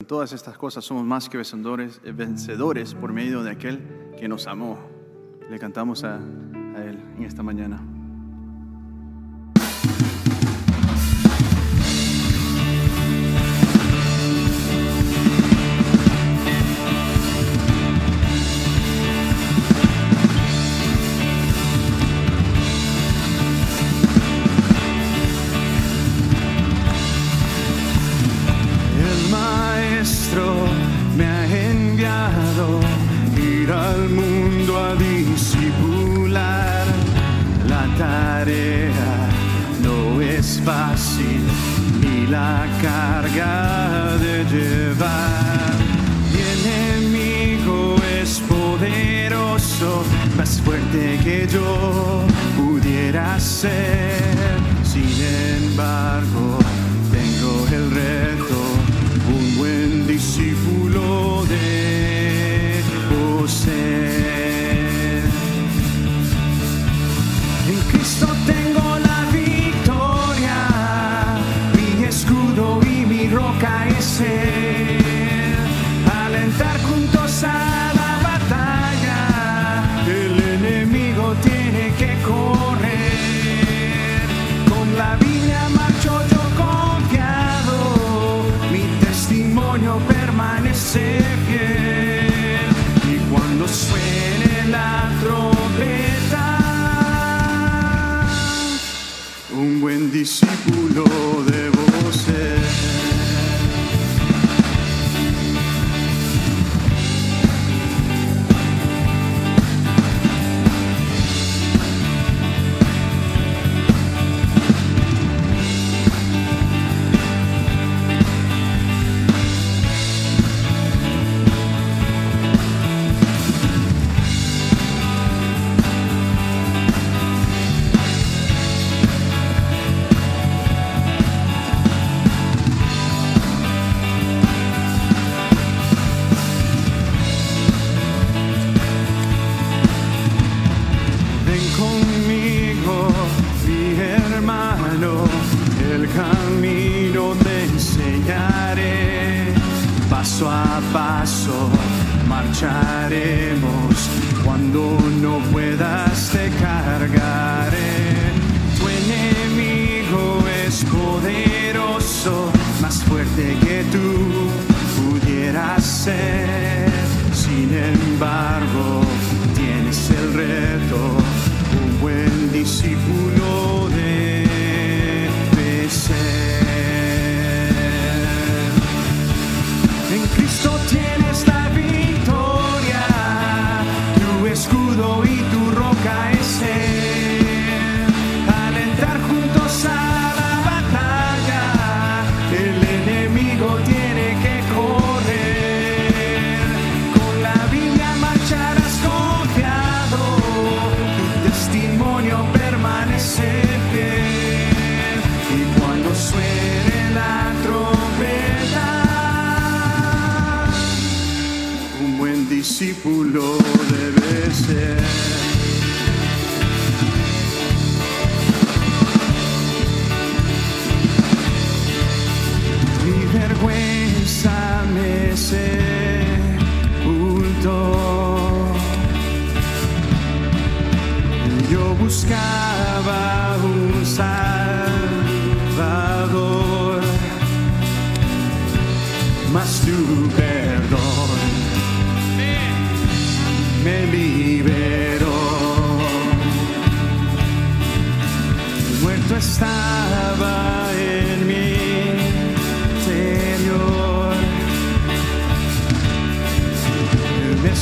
En todas estas cosas somos más que vencedores, eh, vencedores por medio de aquel que nos amó. Le cantamos a, a Él en esta mañana.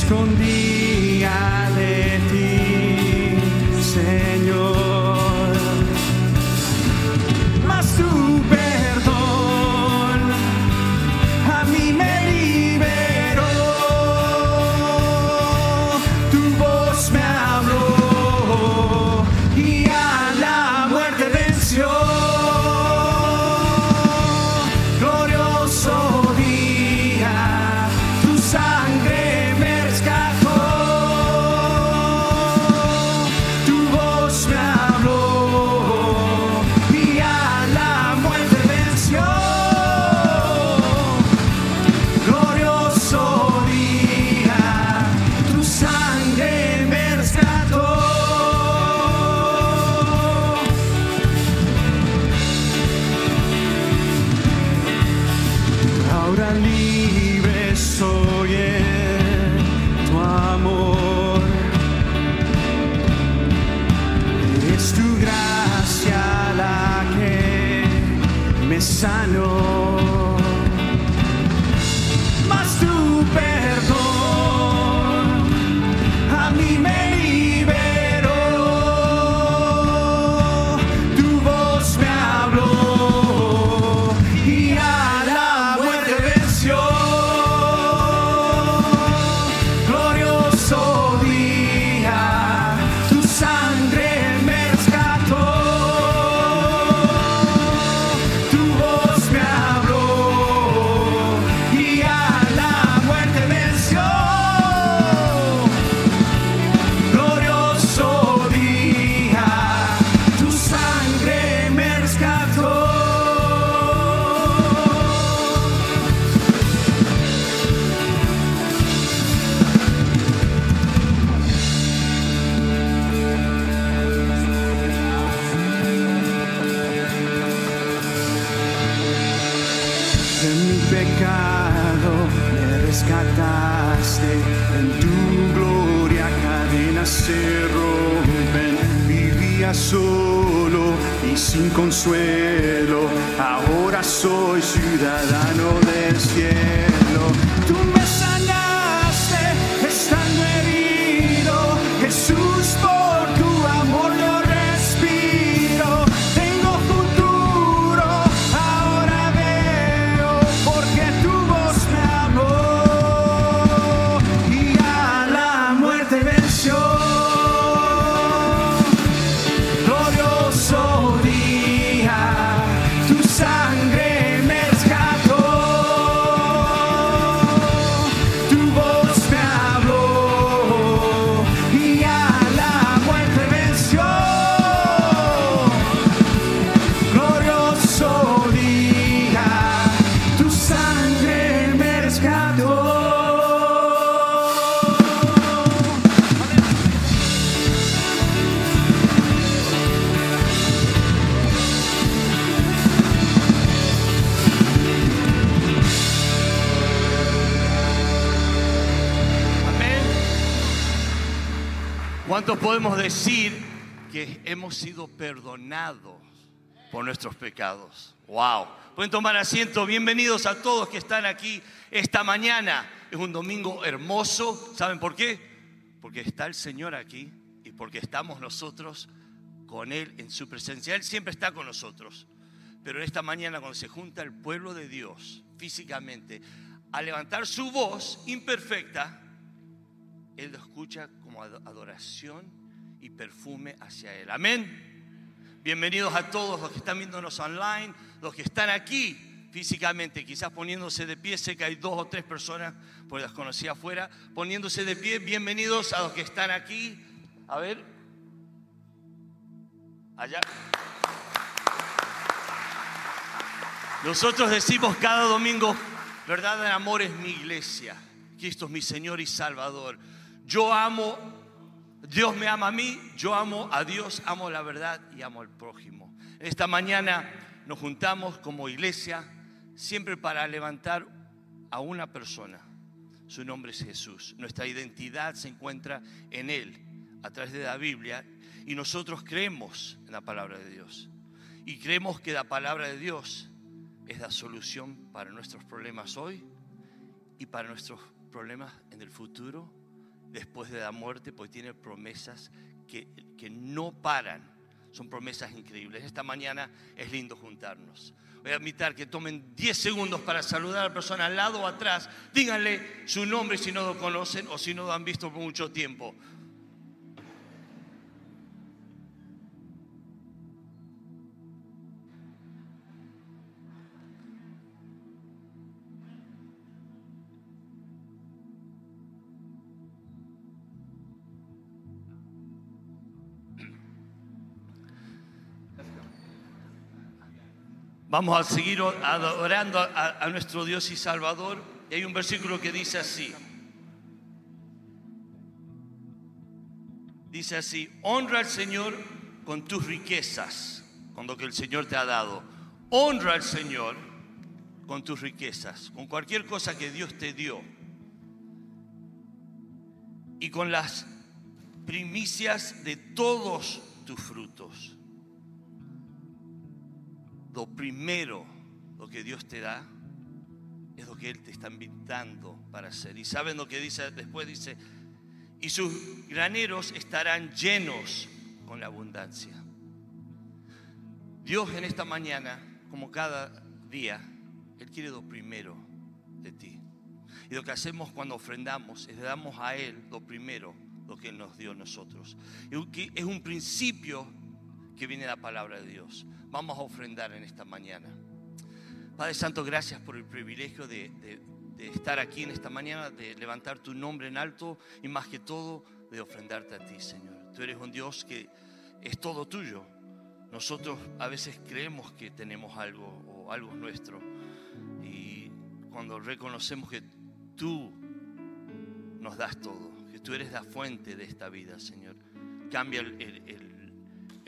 escondí me rescataste, en tu gloria cadenas se rompen. Vivía solo y sin consuelo, ahora soy ciudadano del cielo. ¿Cuántos podemos decir que hemos sido perdonados por nuestros pecados? Wow. Pueden tomar asiento. Bienvenidos a todos que están aquí esta mañana. Es un domingo hermoso. ¿Saben por qué? Porque está el Señor aquí y porque estamos nosotros con Él en su presencia. Él siempre está con nosotros. Pero esta mañana cuando se junta el pueblo de Dios físicamente a levantar su voz imperfecta, Él lo escucha adoración y perfume hacia Él. Amén. Bienvenidos a todos los que están viéndonos online, los que están aquí físicamente, quizás poniéndose de pie. Sé que hay dos o tres personas, porque las conocí afuera, poniéndose de pie. Bienvenidos a los que están aquí. A ver. Allá. Nosotros decimos cada domingo, verdad en amor es mi iglesia. Cristo es mi Señor y Salvador. Yo amo, Dios me ama a mí, yo amo a Dios, amo la verdad y amo al prójimo. Esta mañana nos juntamos como iglesia siempre para levantar a una persona. Su nombre es Jesús. Nuestra identidad se encuentra en Él a través de la Biblia y nosotros creemos en la palabra de Dios. Y creemos que la palabra de Dios es la solución para nuestros problemas hoy y para nuestros problemas en el futuro, después de la muerte, porque tiene promesas que, que no paran. Son promesas increíbles. Esta mañana es lindo juntarnos. Voy a invitar que tomen 10 segundos para saludar a la persona al lado o atrás. Díganle su nombre si no lo conocen o si no lo han visto por mucho tiempo. Vamos a seguir adorando a, nuestro Dios y Salvador. Y hay un versículo que dice así. Dice así, honra al Señor con tus riquezas, con lo que el Señor te ha dado. Honra al Señor con tus riquezas, con cualquier cosa que Dios te dio y con las primicias de todos tus frutos. Lo primero, lo que Dios te da, es lo que Él te está invitando para hacer. Y saben lo que dice después, dice, y sus graneros estarán llenos con la abundancia. Dios en esta mañana, como cada día, Él quiere lo primero de ti. Y lo que hacemos cuando ofrendamos es le damos a Él lo primero, lo que Él nos dio a nosotros. Es un principio que viene de la palabra de Dios. Vamos a ofrendar en esta mañana. Padre Santo, gracias por el privilegio de, de estar aquí en esta mañana, de levantar tu nombre en alto y más que todo de ofrendarte a ti, Señor. Tú eres un Dios que es todo tuyo. Nosotros a veces creemos que tenemos algo o algo es nuestro. Y cuando reconocemos que tú nos das todo, que tú eres la fuente de esta vida, Señor. Cambia el,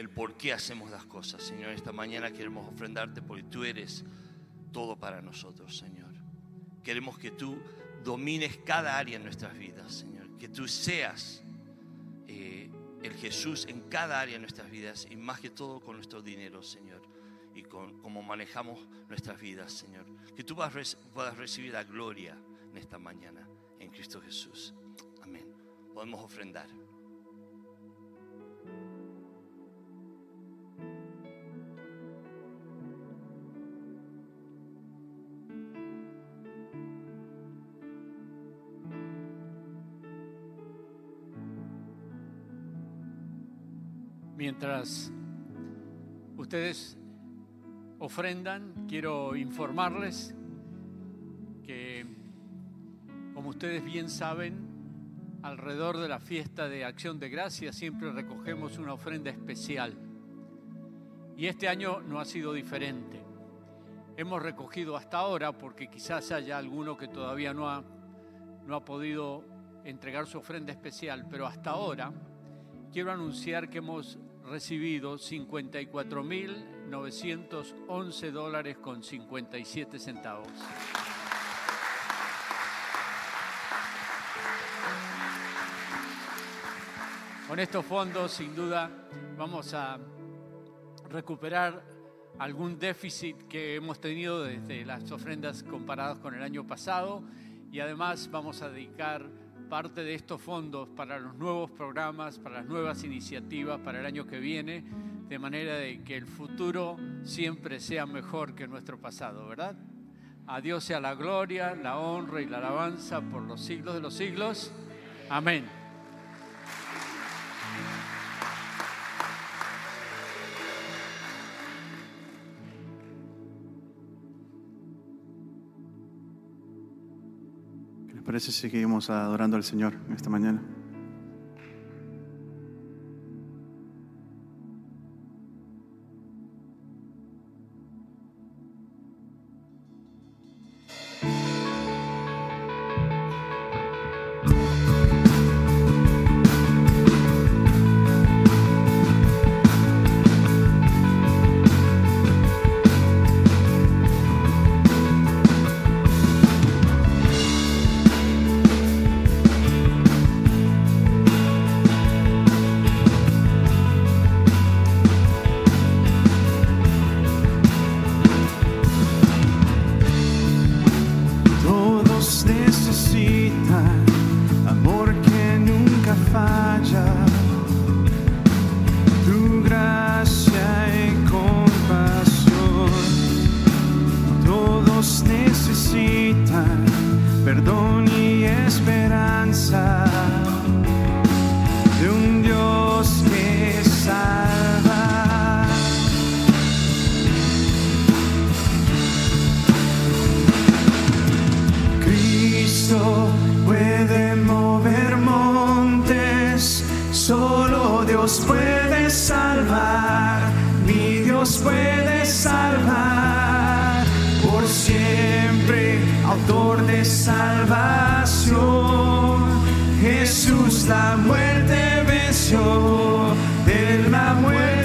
por qué hacemos las cosas, Señor. Esta mañana queremos ofrendarte porque tú eres todo para nosotros, Señor. Queremos que tú domines cada área en nuestras vidas, Señor. Que tú seas eh, el Jesús en cada área de nuestras vidas y más que todo con nuestro dinero, Señor. Y con cómo manejamos nuestras vidas, Señor. Que tú puedas recibir la gloria en esta mañana en Cristo Jesús. Amén. Podemos ofrendar. Mientras ustedes ofrendan, quiero informarles que, como ustedes bien saben, alrededor de la fiesta de Acción de Gracia siempre recogemos una ofrenda especial. Y este año no ha sido diferente. Hemos recogido hasta ahora, porque quizás haya alguno que todavía no ha, no ha podido entregar su ofrenda especial, pero hasta ahora quiero anunciar que hemos recibido 54.911 dólares con 57 centavos. Con estos fondos, sin duda, vamos a recuperar algún déficit que hemos tenido desde las ofrendas comparadas con el año pasado y además vamos a dedicar parte de estos fondos para los nuevos programas, para las nuevas iniciativas para el año que viene, de manera de que el futuro siempre sea mejor que nuestro pasado, ¿verdad? A Dios sea la gloria, la honra y la alabanza por los siglos de los siglos. Amén. Parece si seguimos adorando al Señor esta mañana? salvación. Jesús la muerte venció, de la muerte.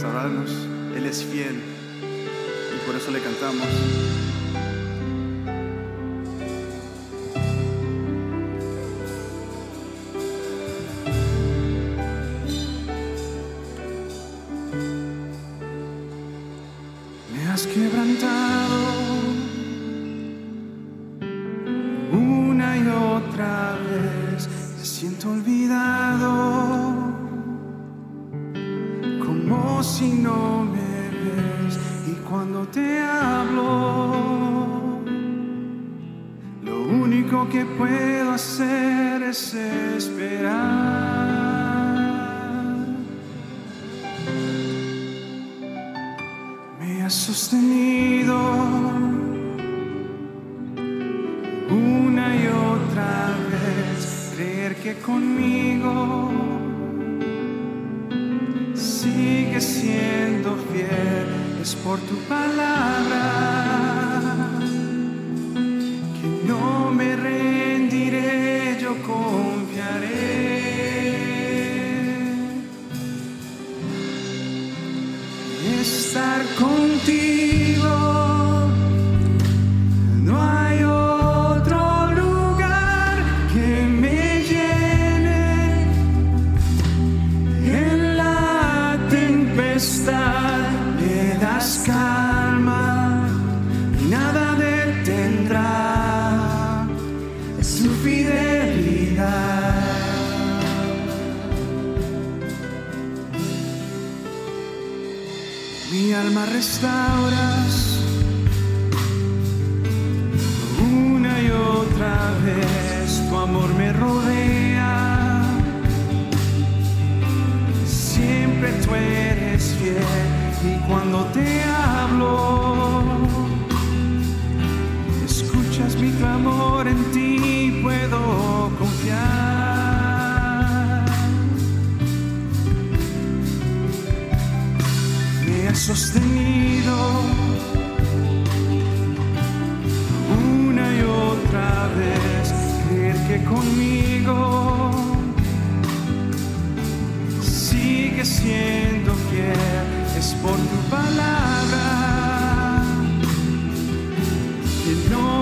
Restaurarnos. Él es fiel y por eso le cantamos. sostenido una y otra vez. Creer que conmigo sigue siendo fiel, es por tu palabra que no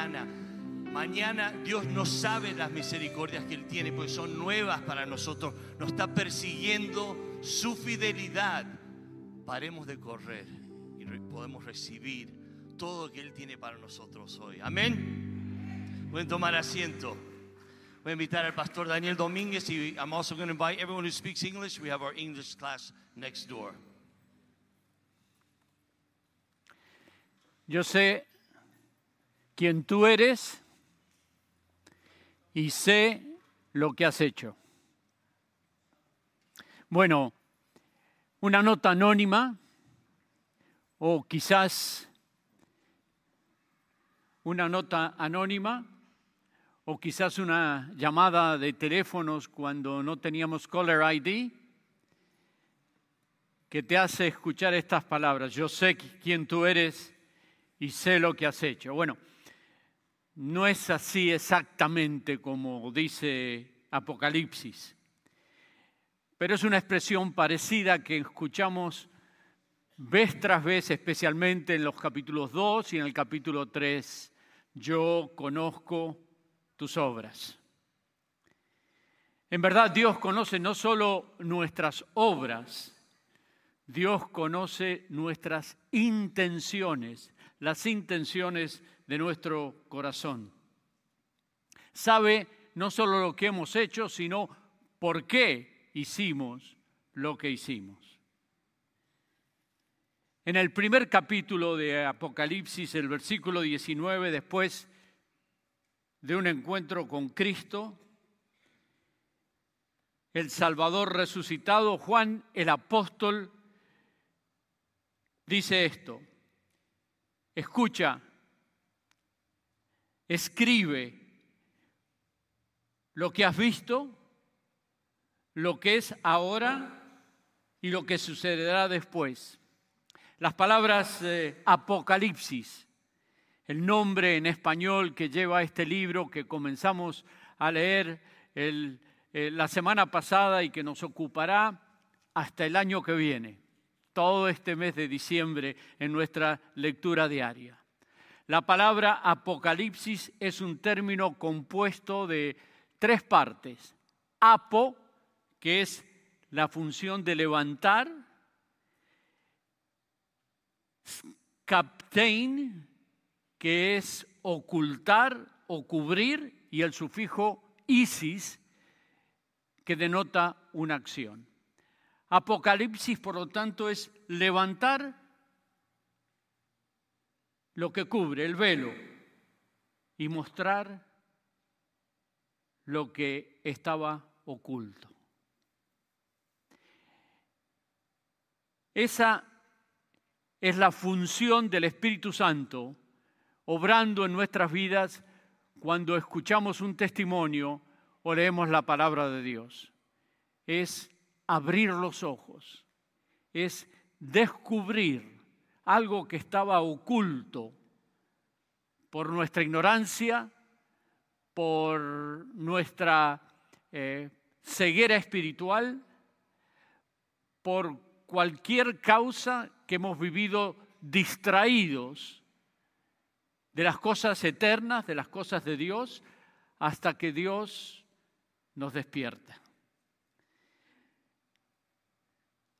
mañana. Mañana Dios no sabe las misericordias que Él tiene, porque son nuevas para nosotros. Nos está persiguiendo su fidelidad. Paremos de correr y podemos recibir todo lo que Él tiene para nosotros hoy. Amén. Pueden tomar asiento. Voy a invitar al pastor Daniel Domínguez y I'm also going to invite everyone who speaks English. We have our English class next door. Yo sé quién tú eres y sé lo que has hecho. Bueno, una nota anónima o quizás una nota anónima o quizás una llamada de teléfonos cuando no teníamos caller ID que te hace escuchar estas palabras. Yo sé quién tú eres y sé lo que has hecho. Bueno, no es así exactamente como dice Apocalipsis, pero es una expresión parecida que escuchamos vez tras vez, especialmente en los capítulos 2 y en el capítulo 3. Yo conozco tus obras. En verdad Dios conoce no solo nuestras obras, Dios conoce nuestras intenciones, las intenciones de nuestro corazón. Sabe no solo lo que hemos hecho, sino por qué hicimos lo que hicimos. En el primer capítulo de Apocalipsis, el versículo 19, después de un encuentro con Cristo, el Salvador resucitado, Juan el apóstol dice esto, escucha, escribe lo que has visto, lo que es ahora y lo que sucederá después. Las palabras Apocalipsis, el nombre en español que lleva este libro que comenzamos a leer eh, la semana pasada y que nos ocupará hasta el año que viene, todo este mes de diciembre en nuestra lectura diaria. La palabra Apocalipsis es un término compuesto de tres partes. Apo, que es la función de levantar, captain, que es ocultar o cubrir, y el sufijo isis, que denota una acción. Apocalipsis, por lo tanto, es levantar lo que cubre, el velo, y mostrar lo que estaba oculto. Esa es la función del Espíritu Santo obrando en nuestras vidas cuando escuchamos un testimonio o leemos la palabra de Dios. Es abrir los ojos, es descubrir algo que estaba oculto por nuestra ignorancia, por nuestra eh, ceguera espiritual, por cualquier causa que hemos vivido distraídos de las cosas eternas, de las cosas de Dios, hasta que Dios nos despierta.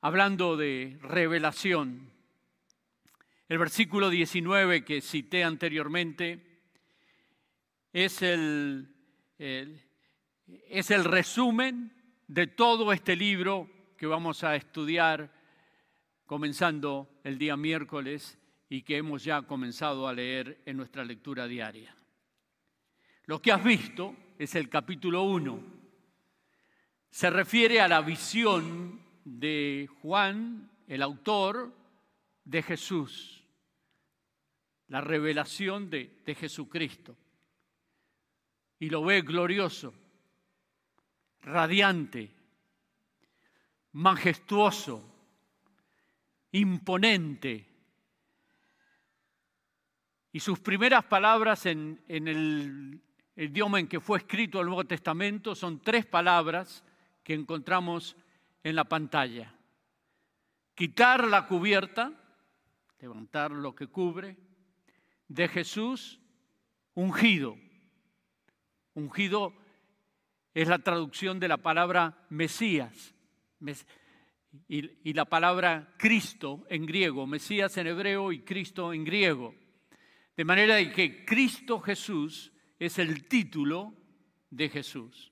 Hablando de revelación, el versículo 19 que cité anteriormente es el, es el resumen de todo este libro que vamos a estudiar comenzando el día miércoles y que hemos ya comenzado a leer en nuestra lectura diaria. Lo que has visto es el capítulo 1. Se refiere a la visión de Juan, el autor, de Jesús. La revelación de, Jesucristo. Y lo ve glorioso, radiante, majestuoso, imponente. Y sus primeras palabras en, el idioma en que fue escrito el Nuevo Testamento son tres palabras que encontramos en la pantalla. Quitar la cubierta, levantar lo que cubre, de Jesús, ungido. Ungido es la traducción de la palabra Mesías y, la palabra Cristo en griego, Mesías en hebreo y Cristo en griego. De manera que Cristo Jesús es el título de Jesús.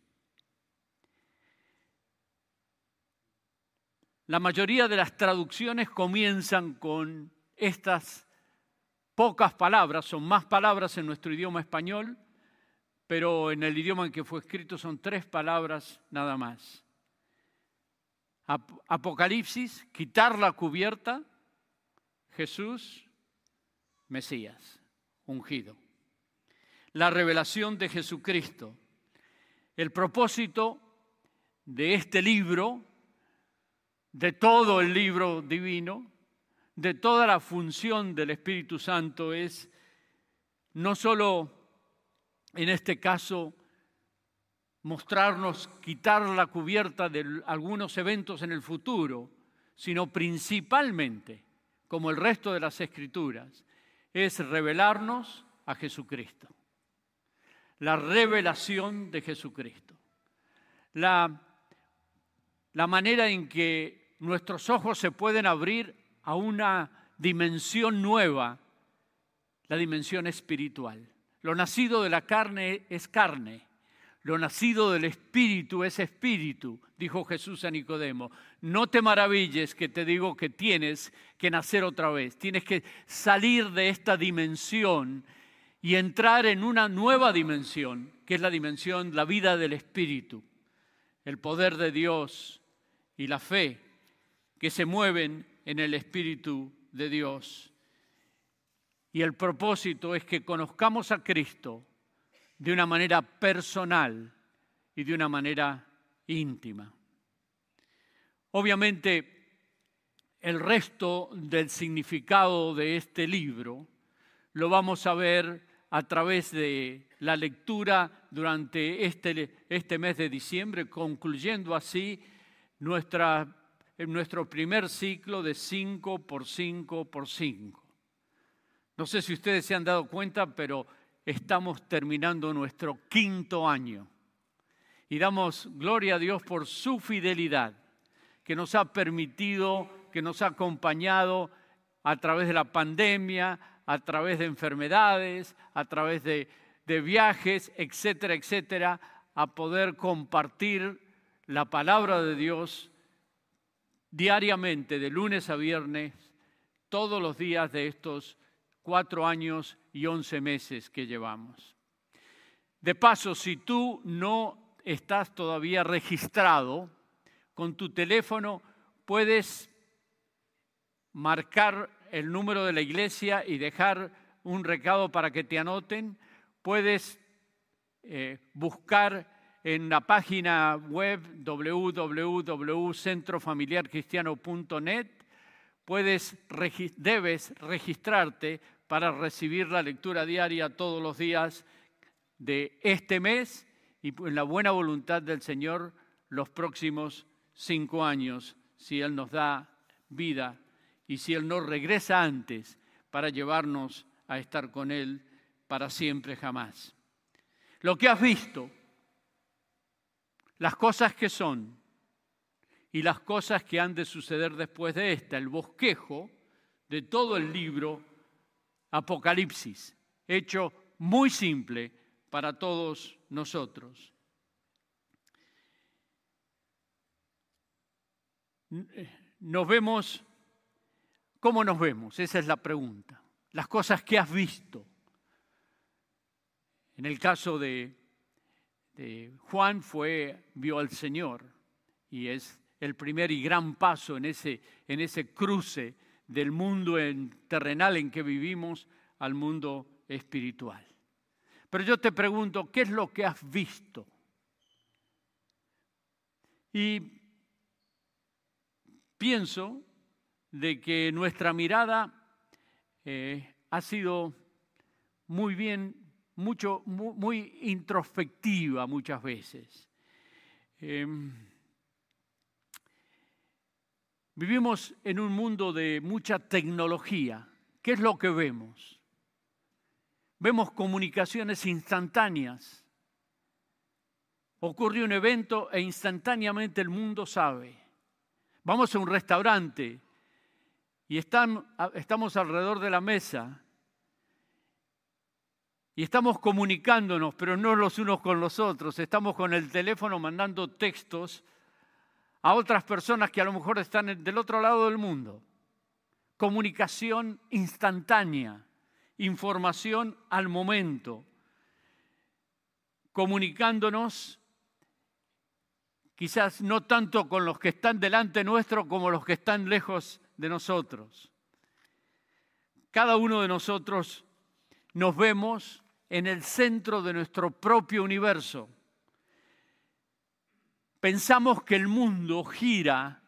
La mayoría de las traducciones comienzan con estas pocas palabras, son más palabras en nuestro idioma español, pero en el idioma en que fue escrito son tres palabras nada más. Apocalipsis, quitar la cubierta, Jesús, Mesías, ungido. La revelación de Jesucristo. El propósito de este libro, de todo el libro divino, de toda la función del Espíritu Santo es no solo en este caso, mostrarnos, quitar la cubierta de algunos eventos en el futuro, sino principalmente, como el resto de las escrituras, es revelarnos a Jesucristo. La revelación de Jesucristo. La, la manera en que nuestros ojos se pueden abrir a una dimensión nueva, la dimensión espiritual. Lo nacido de la carne es carne, lo nacido del espíritu es espíritu, dijo Jesús a Nicodemo. No te maravilles que te digo que tienes que nacer otra vez, tienes que salir de esta dimensión y entrar en una nueva dimensión, que es la dimensión, la vida del espíritu, el poder de Dios y la fe que se mueven en el espíritu de Dios. Y el propósito es que conozcamos a Cristo de una manera personal y de una manera íntima. Obviamente, el resto del significado de este libro lo vamos a ver a través de la lectura durante este, este mes de diciembre, concluyendo así nuestra, nuestro primer ciclo de 5 por 5 por 5. No sé si ustedes se han dado cuenta, pero estamos terminando nuestro quinto año. Y damos gloria a Dios por su fidelidad, que nos ha permitido, que nos ha acompañado a través de la pandemia, a través de enfermedades, a través de, de viajes, etcétera, etcétera, a poder compartir la palabra de Dios diariamente, de lunes a viernes, todos los días de estos cuatro años y once meses que llevamos. De paso, si tú no estás todavía registrado, con tu teléfono puedes marcar el número de la iglesia y dejar un recado para que te anoten. Puedes eh, buscar en la página web www.centrofamiliarcristiano.net. Puedes, debes registrarte para recibir la lectura diaria todos los días de este mes y en la buena voluntad del Señor los próximos cinco años, si Él nos da vida y si Él no regresa antes para llevarnos a estar con Él para siempre jamás. Lo que has visto, las cosas que son y las cosas que han de suceder después de esta, el bosquejo de todo el libro Apocalipsis, hecho muy simple para todos nosotros. Nos vemos, ¿cómo nos vemos? Esa es la pregunta. Las cosas que has visto. En el caso de, de Juan fue, vio al Señor y es el primer y gran paso en ese, en ese cruce del mundo en, terrenal en que vivimos al mundo espiritual. Pero yo te pregunto, ¿qué es lo que has visto? Y pienso de que nuestra mirada eh, ha sido muy bien, mucho, muy, introspectiva muchas veces. Em, vivimos en un mundo de mucha tecnología. ¿Qué es lo que vemos? Vemos comunicaciones instantáneas. Ocurre un evento e instantáneamente el mundo sabe. Vamos a un restaurante y estamos alrededor de la mesa y estamos comunicándonos, pero no los unos con los otros. Estamos con el teléfono mandando textos a otras personas que a lo mejor están del otro lado del mundo. Comunicación instantánea, información al momento, comunicándonos quizás no tanto con los que están delante nuestro como los que están lejos de nosotros. Cada uno de nosotros nos vemos en el centro de nuestro propio universo. Pensamos que el mundo gira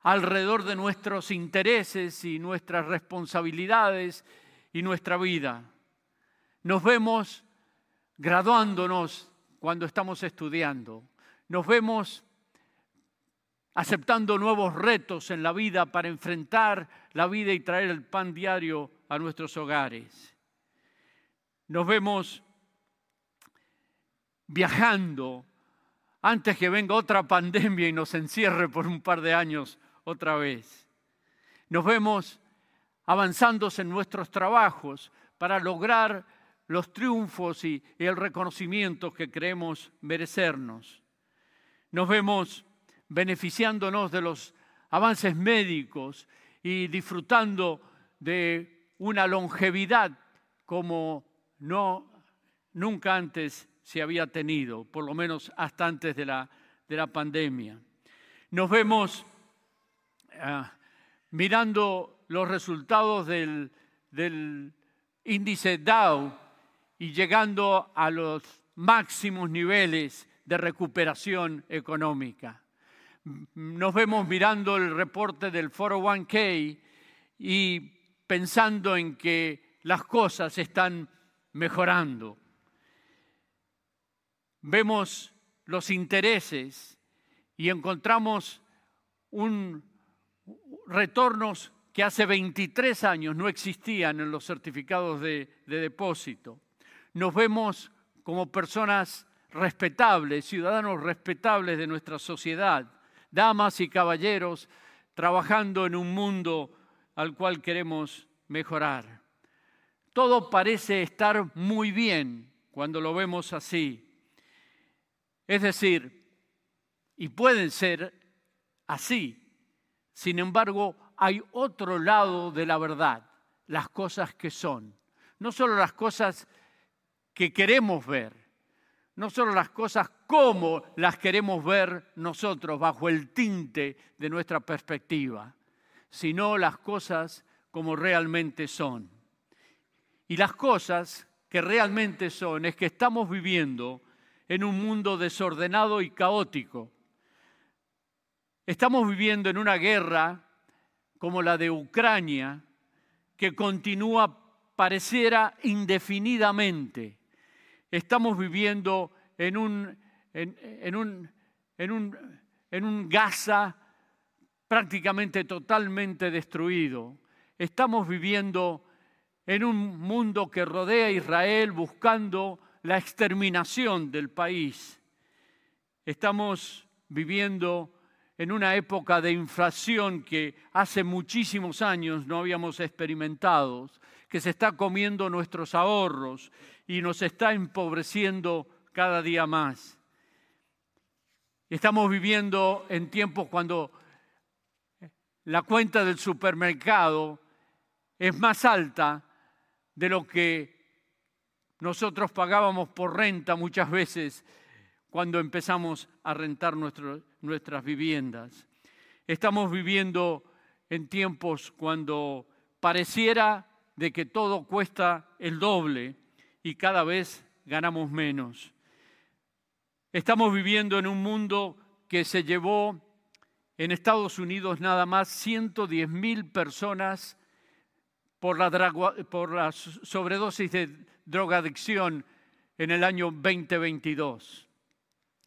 alrededor de nuestros intereses y nuestras responsabilidades y nuestra vida. Nos vemos graduándonos cuando estamos estudiando. Nos vemos aceptando nuevos retos en la vida para enfrentar la vida y traer el pan diario a nuestros hogares nos vemos viajando antes que venga otra pandemia y nos encierre por un par de años otra vez. Nos vemos avanzando en nuestros trabajos para lograr los triunfos y, el reconocimiento que creemos merecernos. Nos vemos beneficiándonos de los avances médicos y disfrutando de una longevidad como no, nunca antes se había tenido, por lo menos hasta antes de la, de la pandemia. Nos vemos ah, mirando los resultados del, del índice Dow y llegando a los máximos niveles de recuperación económica. Nos vemos mirando el reporte del 401k y pensando en que las cosas están mejorando. Vemos los intereses y encontramos un retornos que hace 23 años no existían en los certificados de, de depósito. Nos vemos como personas respetables, ciudadanos respetables de nuestra sociedad, damas y caballeros trabajando en un mundo al cual queremos mejorar. Todo parece estar muy bien cuando lo vemos así. Es decir, y pueden ser así. Sin embargo, hay otro lado de la verdad, las cosas que son. No solo las cosas que queremos ver, no solo las cosas como las queremos ver nosotros bajo el tinte de nuestra perspectiva, sino las cosas como realmente son. Y las cosas que realmente son es que estamos viviendo en un mundo desordenado y caótico. Estamos viviendo en una guerra como la de Ucrania que continúa pareciera indefinidamente. Estamos viviendo en un, en, un, en un, en un Gaza prácticamente totalmente destruido. Estamos viviendo en un mundo que rodea a Israel buscando la exterminación del país. Estamos viviendo en una época de inflación que hace muchísimos años no habíamos experimentado, que se está comiendo nuestros ahorros y nos está empobreciendo cada día más. Estamos viviendo en tiempos cuando la cuenta del supermercado es más alta de lo que nosotros pagábamos por renta muchas veces cuando empezamos a rentar nuestras viviendas. Estamos viviendo en tiempos cuando pareciera de que todo cuesta el doble y cada vez ganamos menos. Estamos viviendo en un mundo que se llevó en Estados Unidos nada más 110 mil personas por la, sobredosis de drogadicción en el año 2022.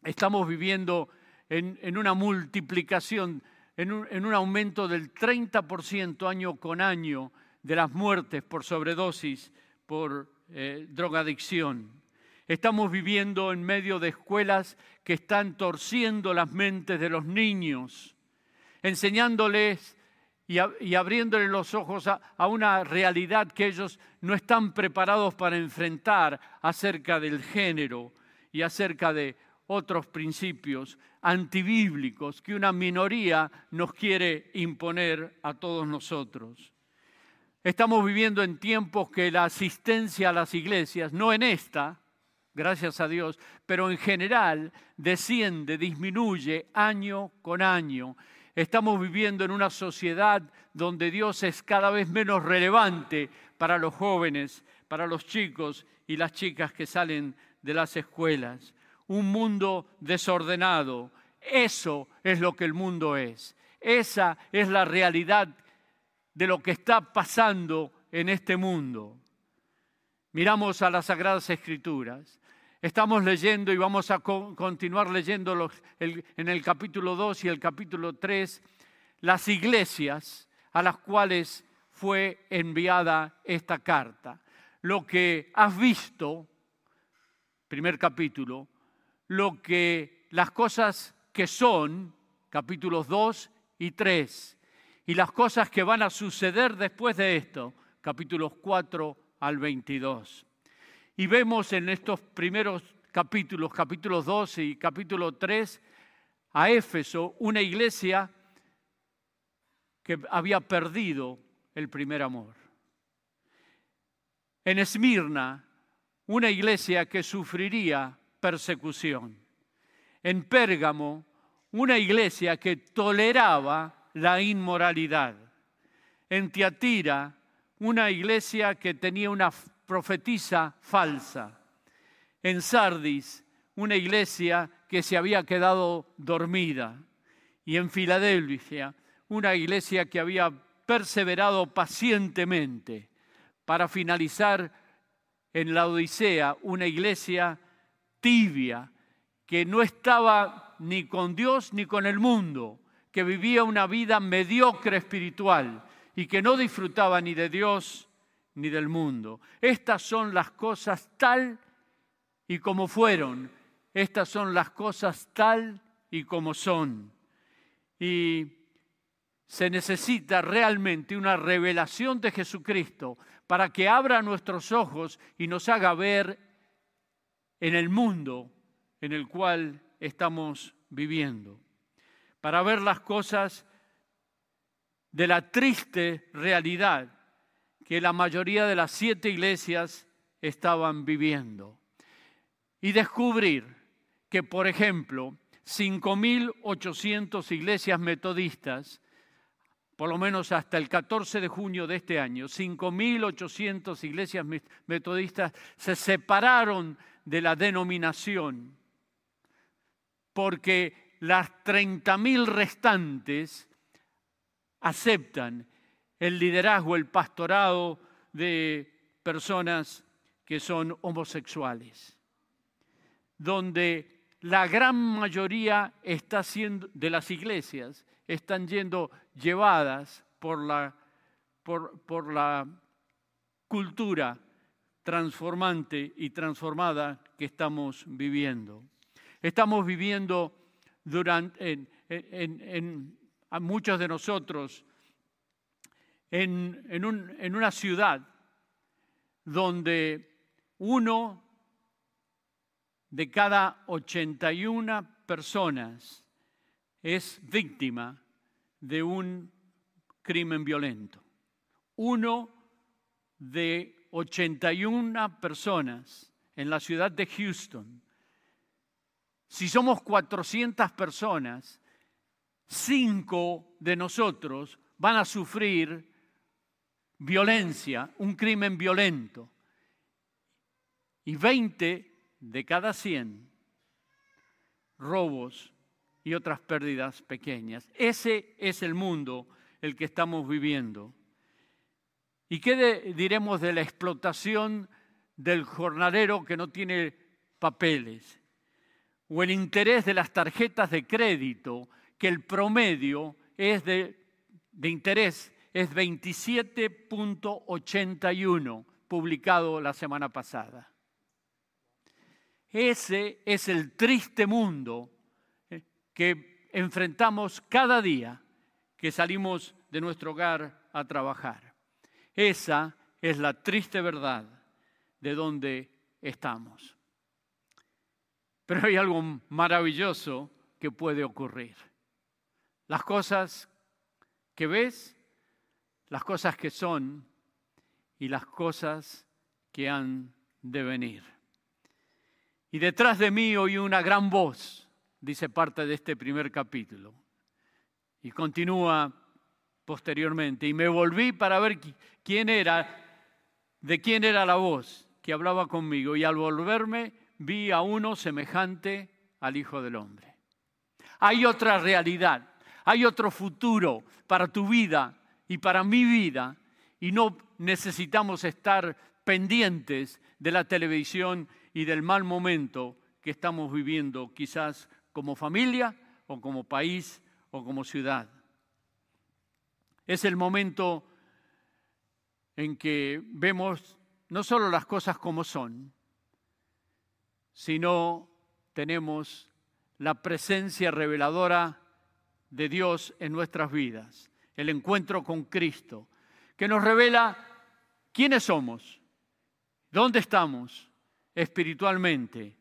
Estamos viviendo en, una multiplicación, en un, aumento del 30% año con año de las muertes por sobredosis, por eh, drogadicción. Estamos viviendo en medio de escuelas que están torciendo las mentes de los niños, enseñándoles y, abriéndoles los ojos a una realidad que ellos no están preparados para enfrentar acerca del género y acerca de otros principios antibíblicos que una minoría nos quiere imponer a todos nosotros. Estamos viviendo en tiempos que la asistencia a las iglesias, no en esta, gracias a Dios, pero en general desciende, disminuye año con año. Estamos viviendo en una sociedad donde Dios es cada vez menos relevante para los jóvenes, para los chicos y las chicas que salen de las escuelas. Un mundo desordenado. Eso es lo que el mundo es. Esa es la realidad de lo que está pasando en este mundo. Miramos a las Sagradas Escrituras Estamos leyendo y vamos a continuar leyendo en el capítulo 2 y el capítulo 3 las iglesias a las cuales fue enviada esta carta. Lo que has visto, primer capítulo, lo que las cosas que son, capítulos 2 y 3, y las cosas que van a suceder después de esto, capítulos 4 al 22. Y vemos en estos primeros capítulos, capítulos 12 y capítulo 3, a Éfeso, una iglesia que había perdido el primer amor. En Esmirna, una iglesia que sufriría persecución. En Pérgamo, una iglesia que toleraba la inmoralidad. En Tiatira, una iglesia que tenía una profetisa falsa. En Sardis, una iglesia que se había quedado dormida. Y en Filadelfia, una iglesia que había perseverado pacientemente para finalizar en la Odisea, una iglesia tibia que no estaba ni con Dios ni con el mundo, que vivía una vida mediocre espiritual y que no disfrutaba ni de Dios ni del mundo. Estas son las cosas tal y como fueron. Estas son las cosas tal y como son. Y se necesita realmente una revelación de Jesucristo para que abra nuestros ojos y nos haga ver en el mundo en el cual estamos viviendo. Para ver las cosas de la triste realidad que la mayoría de las siete iglesias estaban viviendo. Y descubrir que, por ejemplo, 5.800 iglesias metodistas, por lo menos hasta el 14 de junio de este año, 5.800 iglesias metodistas se separaron de la denominación porque las 30.000 restantes aceptan el liderazgo, el pastorado de personas que son homosexuales, donde la gran mayoría está siendo, de las iglesias están yendo llevadas por la, por, por la cultura transformante y transformada que estamos viviendo. Estamos viviendo durante, en, en, a muchos de nosotros en, una ciudad donde uno de cada 81 personas es víctima de un crimen violento. Uno de 81 personas en la ciudad de Houston. Si somos 400 personas, cinco de nosotros van a sufrir violencia, un crimen violento. Y 20 de cada 100 robos y otras pérdidas pequeñas. Ese es el mundo el que estamos viviendo. ¿Y qué diremos de la explotación del jornalero que no tiene papeles? O el interés de las tarjetas de crédito, que el promedio es de, de interés es 27.81, publicado la semana pasada. Ese es el triste mundo eh, que enfrentamos cada día que salimos de nuestro hogar a trabajar. Esa es la triste verdad de donde estamos. Pero hay algo maravilloso que puede ocurrir. Las cosas que ves, las cosas que son y las cosas que han de venir. Y detrás de mí oí una gran voz, dice parte de este primer capítulo. Y continúa posteriormente. Y me volví para ver quién era, de quién era la voz que hablaba conmigo. Y al volverme vi a uno semejante al Hijo del Hombre. Hay otra realidad, hay otro futuro para tu vida y para mi vida. Y no necesitamos estar pendientes de la televisión y del mal momento que estamos viviendo, quizás como familia o como país o como ciudad. Es el momento en que vemos no solo las cosas como son, sino tenemos la presencia reveladora de Dios en nuestras vidas, el encuentro con Cristo, que nos revela quiénes somos, dónde estamos, espiritualmente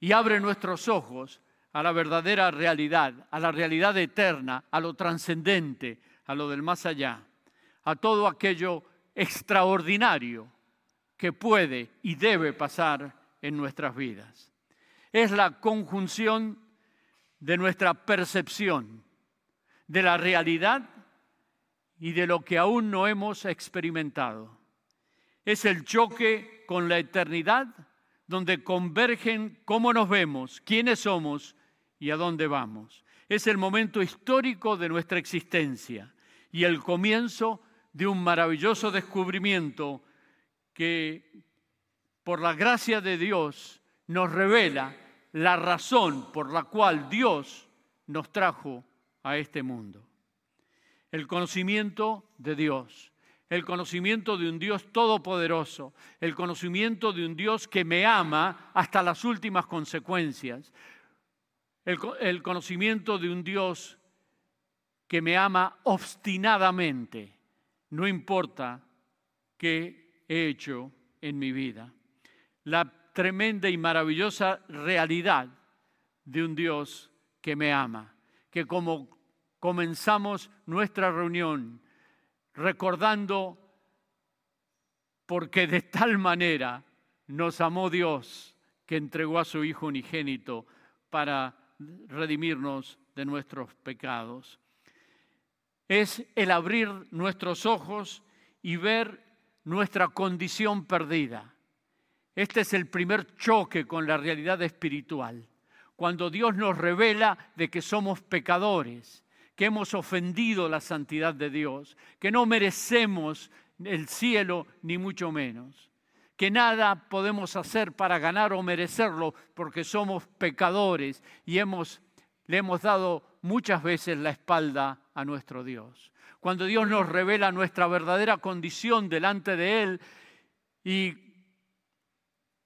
y abre nuestros ojos a la verdadera realidad, a la realidad eterna, a lo trascendente, a lo del más allá, a todo aquello extraordinario que puede y debe pasar en nuestras vidas. Es la conjunción de nuestra percepción de la realidad y de lo que aún no hemos experimentado. Es el choque con la eternidad donde convergen cómo nos vemos, quiénes somos y a dónde vamos. Es el momento histórico de nuestra existencia y el comienzo de un maravilloso descubrimiento que, por la gracia de Dios, nos revela la razón por la cual Dios nos trajo a este mundo. El conocimiento de Dios el conocimiento de un Dios todopoderoso, el conocimiento de un Dios que me ama hasta las últimas consecuencias, el, conocimiento de un Dios que me ama obstinadamente, no importa qué he hecho en mi vida. La tremenda y maravillosa realidad de un Dios que me ama, que como comenzamos nuestra reunión recordando porque de tal manera nos amó Dios que entregó a su Hijo unigénito para redimirnos de nuestros pecados. Es el abrir nuestros ojos y ver nuestra condición perdida. Este es el primer choque con la realidad espiritual, cuando Dios nos revela de que somos pecadores que hemos ofendido la santidad de Dios, que no merecemos el cielo ni mucho menos, que nada podemos hacer para ganar o merecerlo porque somos pecadores y hemos, le hemos dado muchas veces la espalda a nuestro Dios. Cuando Dios nos revela nuestra verdadera condición delante de Él y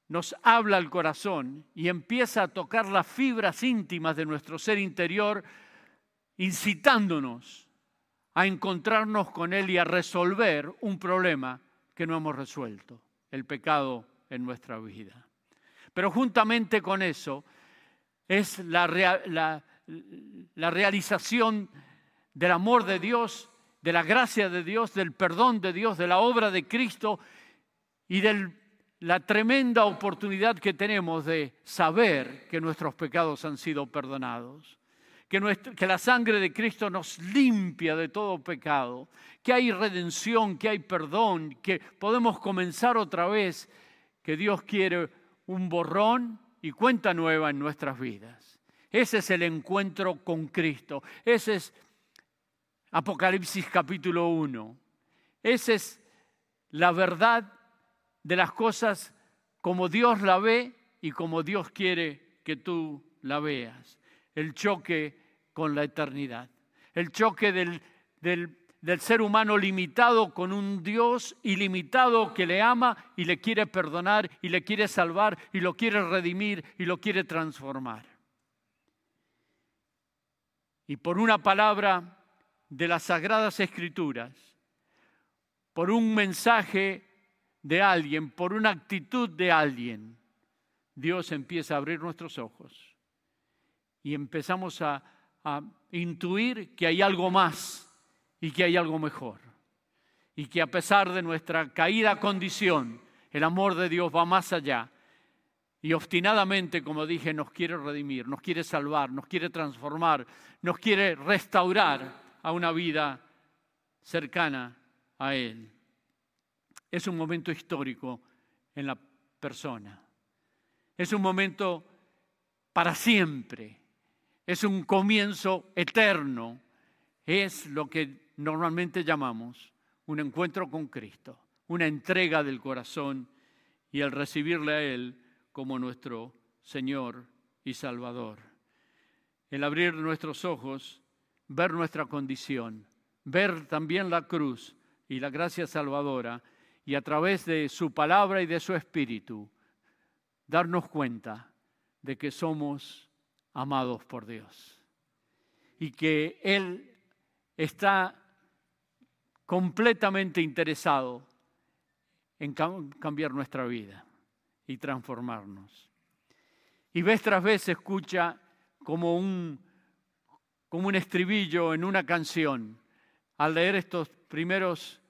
nos habla el corazón y empieza a tocar las fibras íntimas de nuestro ser interior, incitándonos a encontrarnos con Él y a resolver un problema que no hemos resuelto, el pecado en nuestra vida. Pero juntamente con eso es la, realización del amor de Dios, de la gracia de Dios, del perdón de Dios, de la obra de Cristo y de la tremenda oportunidad que tenemos de saber que nuestros pecados han sido perdonados que, la sangre de Cristo nos limpia de todo pecado, que hay redención, que hay perdón, que podemos comenzar otra vez, que Dios quiere un borrón y cuenta nueva en nuestras vidas. Ese es el encuentro con Cristo. Ese es Apocalipsis capítulo 1. Esa es la verdad de las cosas como Dios la ve y como Dios quiere que tú la veas. El choque con la eternidad. El choque del, del, ser humano limitado con un Dios ilimitado que le ama y le quiere perdonar y le quiere salvar y lo quiere redimir y lo quiere transformar. Y por una palabra de las sagradas escrituras, por un mensaje de alguien, por una actitud de alguien, Dios empieza a abrir nuestros ojos y empezamos a, intuir que hay algo más y que hay algo mejor. Y que a pesar de nuestra caída condición, el amor de Dios va más allá. Y obstinadamente, como dije, nos quiere redimir, nos quiere salvar, nos quiere transformar, nos quiere restaurar a una vida cercana a Él. Es un momento histórico en la persona. Es un momento para siempre. Es un comienzo eterno. Es lo que normalmente llamamos un encuentro con Cristo, una entrega del corazón y el recibirle a Él como nuestro Señor y Salvador. El abrir nuestros ojos, ver nuestra condición, ver también la cruz y la gracia salvadora y a través de su palabra y de su espíritu, darnos cuenta de que somos amados por Dios y que Él está completamente interesado en cambiar nuestra vida y transformarnos. Y vez tras vez escucha como un, como un estribillo en una canción al leer estos primeros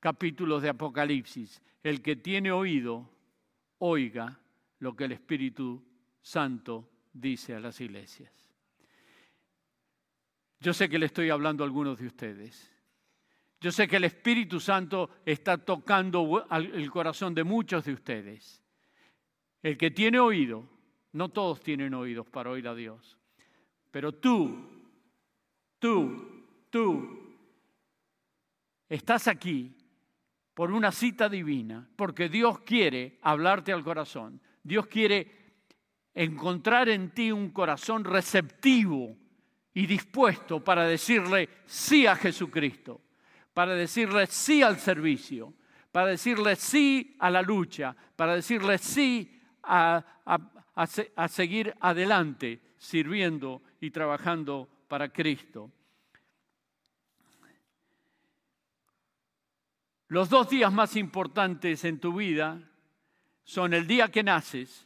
capítulos de Apocalipsis. El que tiene oído, oiga lo que el Espíritu Santo dice a las iglesias. Yo sé que le estoy hablando a algunos de ustedes yo sé que el Espíritu Santo está tocando el corazón de muchos de ustedes. El que tiene oído, no todos tienen oídos para oír a Dios, pero tú, tú, tú, estás aquí por una cita divina, porque Dios quiere hablarte al corazón. Dios quiere encontrar en ti un corazón receptivo y dispuesto para decirle sí a Jesucristo para decirle sí al servicio, para decirle sí a la lucha, para decirle sí a, a seguir adelante sirviendo y trabajando para Cristo. Los dos días más importantes en tu vida son el día que naces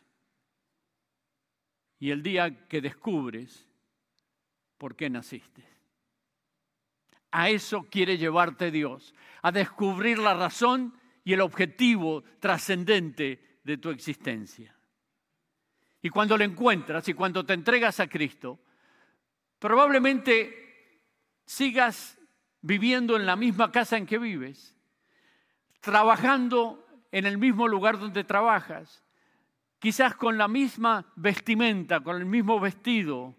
y el día que descubres por qué naciste. A eso quiere llevarte Dios, a descubrir la razón y el objetivo trascendente de tu existencia. Y cuando lo encuentras y cuando te entregas a Cristo, probablemente sigas viviendo en la misma casa en que vives, trabajando en el mismo lugar donde trabajas, quizás con la misma vestimenta, con el mismo vestido,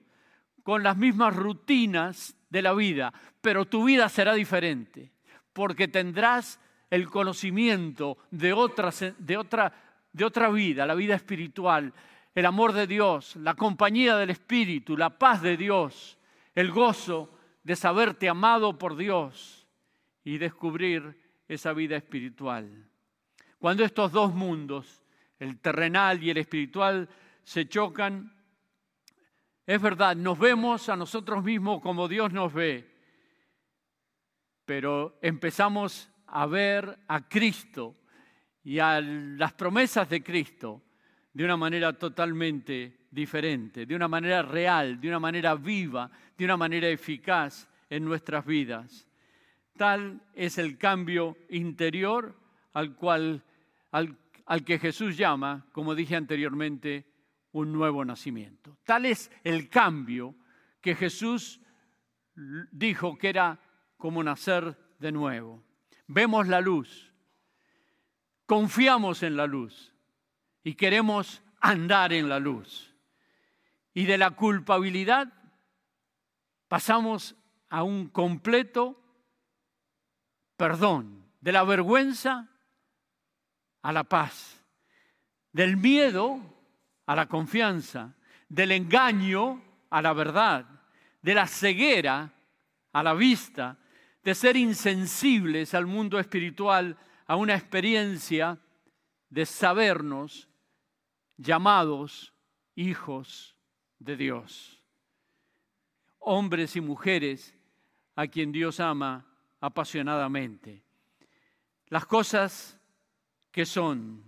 con las mismas rutinas de la vida, pero tu vida será diferente, porque tendrás el conocimiento de otra, de otra, de otra vida, la vida espiritual, el amor de Dios, la compañía del Espíritu, la paz de Dios, el gozo de saberte amado por Dios y descubrir esa vida espiritual. Cuando estos dos mundos, el terrenal y el espiritual, se chocan, es verdad, nos vemos a nosotros mismos como Dios nos ve, pero empezamos a ver a Cristo y a las promesas de Cristo de una manera totalmente diferente, de una manera real, de una manera viva, de una manera eficaz en nuestras vidas. Tal es el cambio interior al cual al, al que Jesús llama, como dije anteriormente, un nuevo nacimiento. Tal es el cambio que Jesús dijo que era como nacer de nuevo. Vemos la luz, confiamos en la luz y queremos andar en la luz. Y de la culpabilidad pasamos a un completo perdón, de la vergüenza a la paz, del miedo a la confianza, del engaño a la verdad, de la ceguera a la vista, de ser insensibles al mundo espiritual, a una experiencia de sabernos llamados hijos de Dios. Hombres y mujeres a quien Dios ama apasionadamente. Las cosas que son,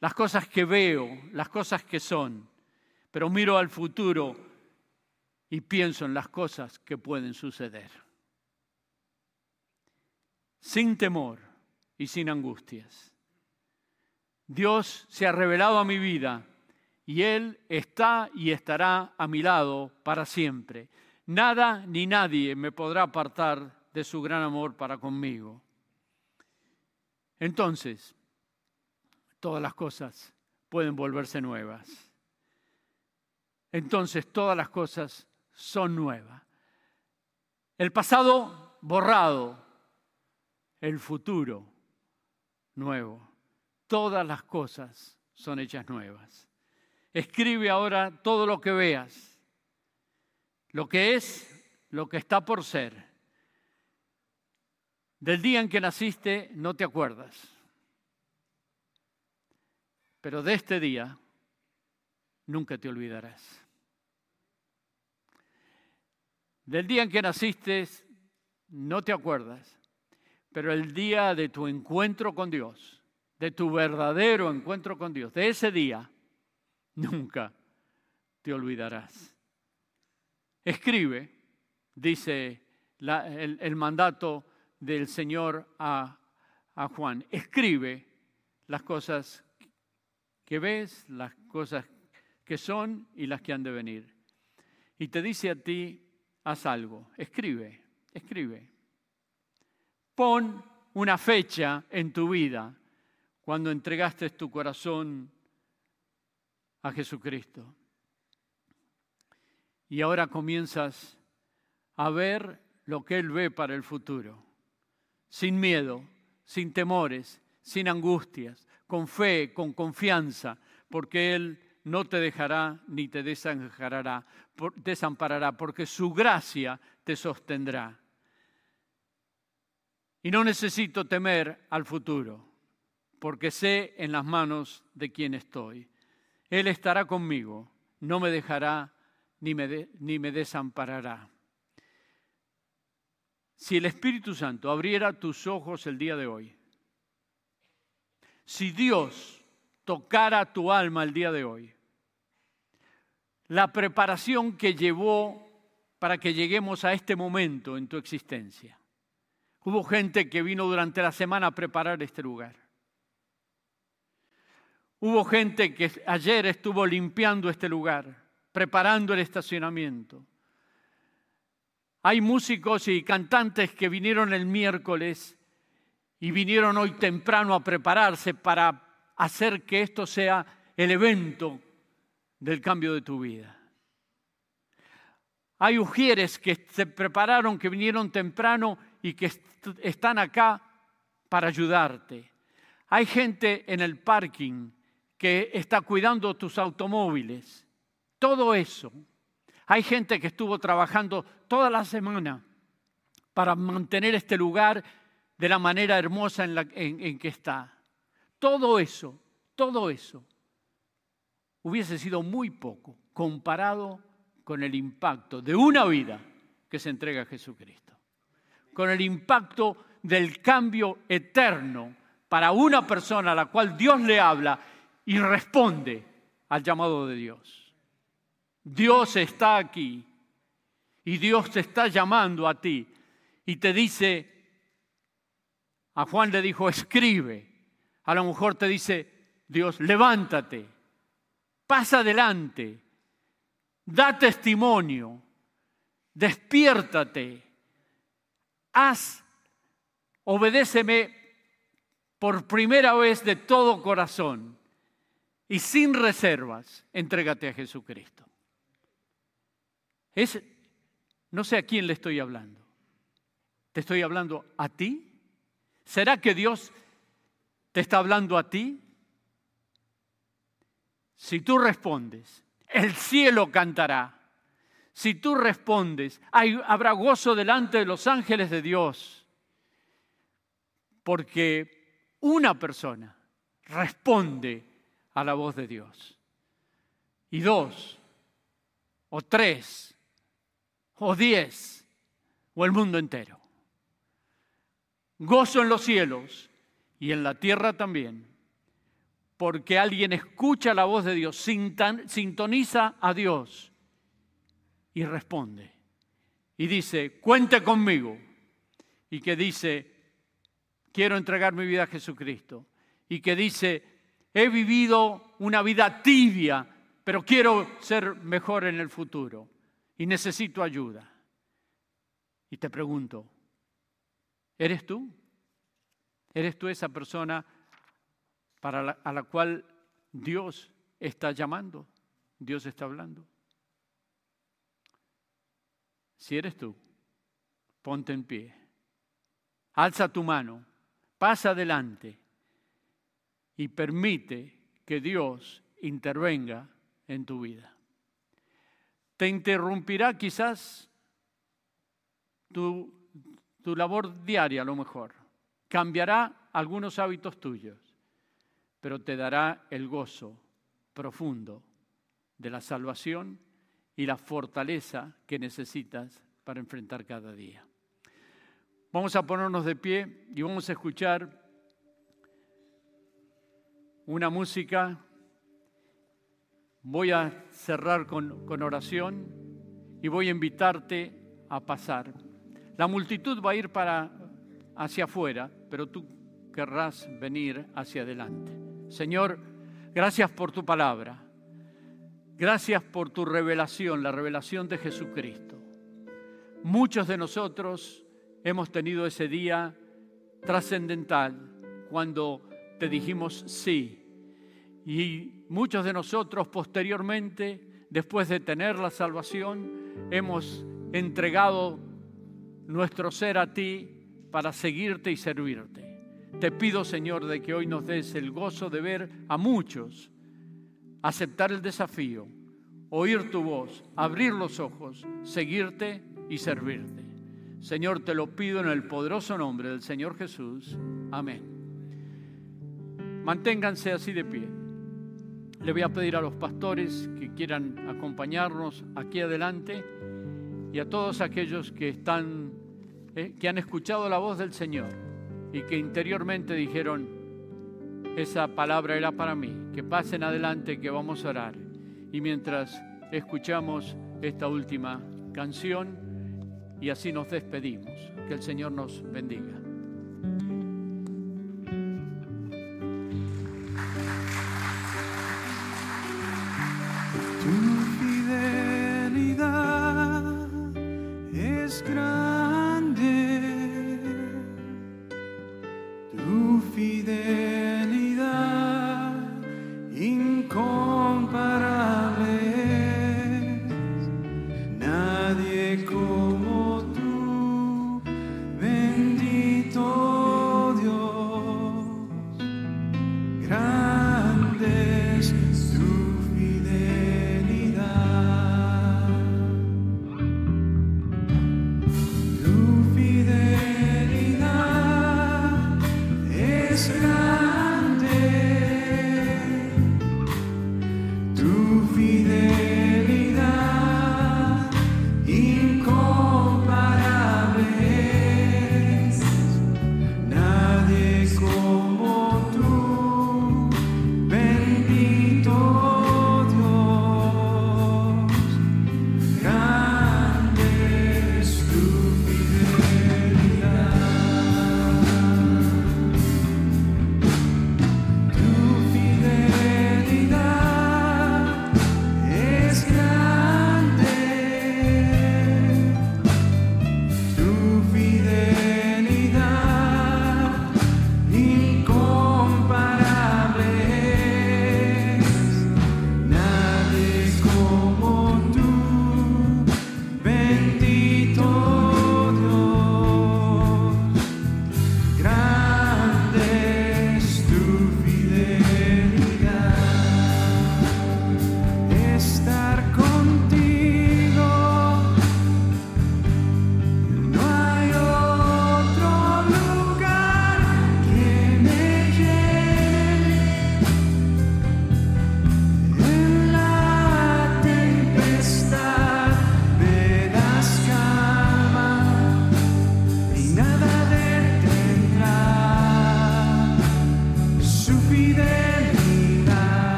las cosas que veo, las cosas que son, pero miro al futuro y pienso en las cosas que pueden suceder. Sin temor y sin angustias. Dios se ha revelado a mi vida y Él está y estará a mi lado para siempre. Nada ni nadie me podrá apartar de su gran amor para conmigo. Entonces, todas las cosas pueden volverse nuevas. Entonces, todas las cosas son nuevas. El pasado borrado, el futuro nuevo. Todas las cosas son hechas nuevas. Escribe ahora todo lo que veas, lo que es, lo que está por ser del día en que naciste no te acuerdas, pero de este día nunca te olvidarás. Del día en que naciste no te acuerdas, pero el día de tu encuentro con Dios, de tu verdadero encuentro con Dios, de ese día, nunca te olvidarás. Escribe, dice el, el mandato del Señor a, Juan. Escribe las cosas que ves, las cosas que son y las que han de venir. Y te dice a ti, haz algo, escribe, escribe. Pon una fecha en tu vida cuando entregaste tu corazón a Jesucristo. Y ahora comienzas a ver lo que Él ve para el futuro sin miedo, sin temores, sin angustias, con fe, con confianza, porque Él no te dejará ni te desamparará, porque su gracia te sostendrá. Y no necesito temer al futuro, porque sé en las manos de quien estoy. Él estará conmigo, no me dejará ni me desamparará. Si el Espíritu Santo abriera tus ojos el día de hoy, si Dios tocara tu alma el día de hoy, la preparación que llevó para que lleguemos a este momento en tu existencia. Hubo gente que vino durante la semana a preparar este lugar. Hubo gente que ayer estuvo limpiando este lugar, preparando el estacionamiento. Hay músicos y cantantes que vinieron el miércoles y vinieron hoy temprano a prepararse para hacer que esto sea el evento del cambio de tu vida. Hay ujieres que se prepararon, que vinieron temprano y que están acá para ayudarte. Hay gente en el parking que está cuidando tus automóviles. Todo eso hay gente que estuvo trabajando toda la semana para mantener este lugar de la manera hermosa en, la, en, que está. Todo eso, todo eso hubiese sido muy poco comparado con el impacto de una vida que se entrega a Jesucristo. Con el impacto del cambio eterno para una persona a la cual Dios le habla y responde al llamado de Dios. Dios está aquí y Dios te está llamando a ti y te dice, a Juan le dijo, escribe. A lo mejor te dice, Dios, levántate, pasa adelante, da testimonio, despiértate, haz, obedéceme por primera vez de todo corazón y sin reservas, entrégate a Jesucristo. Es, no sé a quién le estoy hablando. ¿Te estoy hablando a ti? ¿Será que Dios te está hablando a ti? Si tú respondes, el cielo cantará. Si tú respondes, habrá gozo delante de los ángeles de Dios. Porque una persona responde a la voz de Dios. Y dos, o tres, o diez, o el mundo entero. Gozo en los cielos y en la tierra también, porque alguien escucha la voz de Dios, sintoniza a Dios y responde. Y dice, cuente conmigo. Y que dice, quiero entregar mi vida a Jesucristo. Y que dice, he vivido una vida tibia, pero quiero ser mejor en el futuro. Y necesito ayuda. Y te pregunto, ¿Eres tú? ¿Eres tú esa persona para a la cual Dios está llamando? Dios está hablando. Si eres tú, ponte en pie. Alza tu mano, pasa adelante y permite que Dios intervenga en tu vida. Te interrumpirá quizás tu tu labor diaria a lo mejor. Cambiará algunos hábitos tuyos, pero te dará el gozo profundo de la salvación y la fortaleza que necesitas para enfrentar cada día. Vamos a ponernos de pie y vamos a escuchar una música. Voy a cerrar con, con oración y voy a invitarte a pasar. La multitud va a ir para hacia afuera, pero tú querrás venir hacia adelante. Señor, gracias por tu palabra. Gracias por tu revelación, la revelación de Jesucristo. Muchos de nosotros hemos tenido ese día trascendental cuando te dijimos sí. Y muchos de nosotros posteriormente, después de tener la salvación, hemos entregado nuestro ser a ti para seguirte y servirte. Te pido, Señor, de que hoy nos des el gozo de ver a muchos aceptar el desafío, oír tu voz, abrir los ojos, seguirte y servirte. Señor, te lo pido en el poderoso nombre del Señor Jesús. Amén. Manténganse así de pie. Le voy a pedir a los pastores que quieran acompañarnos aquí adelante y a todos aquellos que están, eh, que han escuchado la voz del Señor y que interiormente dijeron, esa palabra era para mí, que pasen adelante, que vamos a orar. Y mientras escuchamos esta última canción y así nos despedimos, que el Señor nos bendiga.